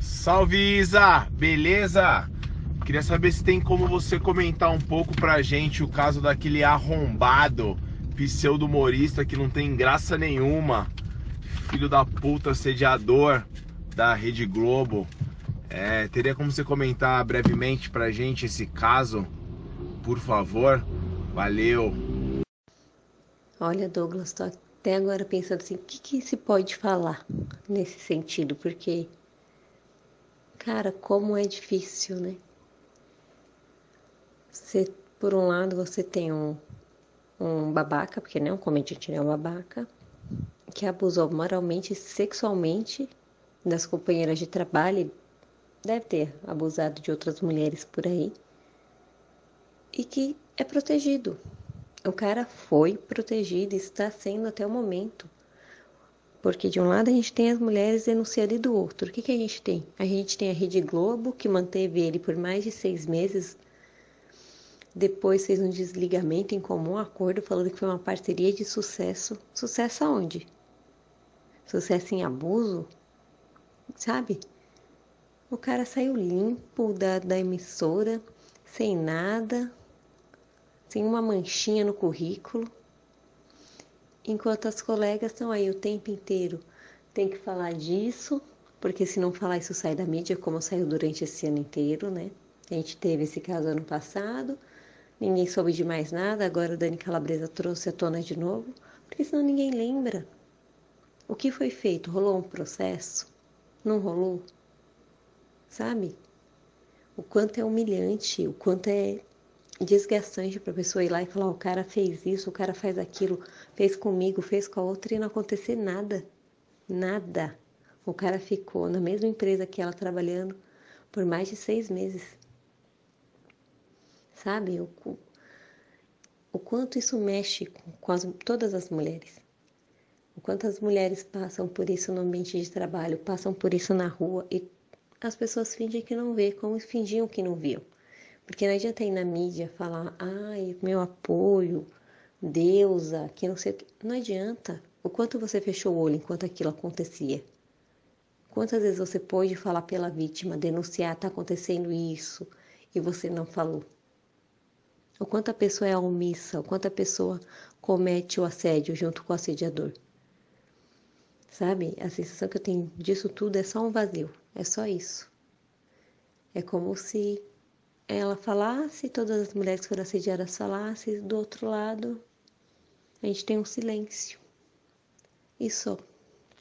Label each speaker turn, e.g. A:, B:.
A: Salve Isa, beleza? Queria saber se tem como você comentar um pouco pra gente o caso daquele arrombado pseudo-humorista que não tem graça nenhuma, filho da puta sediador da Rede Globo. É, teria como você comentar brevemente pra gente esse caso, por favor? Valeu!
B: Olha, Douglas, tô até agora pensando assim, o que, que se pode falar nesse sentido? Porque, cara, como é difícil, né? Por um lado, você tem um, um babaca, porque não é um comediante, é um babaca, que abusou moralmente e sexualmente das companheiras de trabalho, deve ter abusado de outras mulheres por aí, e que é protegido. O cara foi protegido está sendo até o momento. Porque de um lado a gente tem as mulheres denunciando e do outro. O que, que a gente tem? A gente tem a Rede Globo, que manteve ele por mais de seis meses. Depois fez um desligamento em comum acordo, falando que foi uma parceria de sucesso. Sucesso aonde? Sucesso em abuso? Sabe? O cara saiu limpo da, da emissora, sem nada, sem uma manchinha no currículo, enquanto as colegas estão aí o tempo inteiro. Tem que falar disso, porque se não falar isso sai da mídia, como saiu durante esse ano inteiro, né? A gente teve esse caso ano passado, ninguém soube de mais nada, agora o Dani Calabresa trouxe à tona de novo, porque senão ninguém lembra. O que foi feito? Rolou um processo? Não rolou? Sabe? O quanto é humilhante, o quanto é desgastante para a pessoa ir lá e falar: o cara fez isso, o cara faz aquilo, fez comigo, fez com a outra e não acontecer nada. Nada. O cara ficou na mesma empresa que ela trabalhando por mais de seis meses. Sabe? O, o quanto isso mexe com, com as, todas as mulheres. O quanto as mulheres passam por isso no ambiente de trabalho, passam por isso na rua e as pessoas fingem que não vê, como fingiam que não viam. Porque não adianta ir na mídia falar, ai, meu apoio, deusa, que não sei o que. Não adianta. O quanto você fechou o olho enquanto aquilo acontecia? Quantas vezes você pôde falar pela vítima, denunciar, tá acontecendo isso, e você não falou? O quanto a pessoa é omissa, o quanto a pessoa comete o assédio junto com o assediador. Sabe? A sensação que eu tenho disso tudo é só um vazio, é só isso. É como se ela falasse, todas as mulheres que foram assediadas falassem, do outro lado a gente tem um silêncio. E só.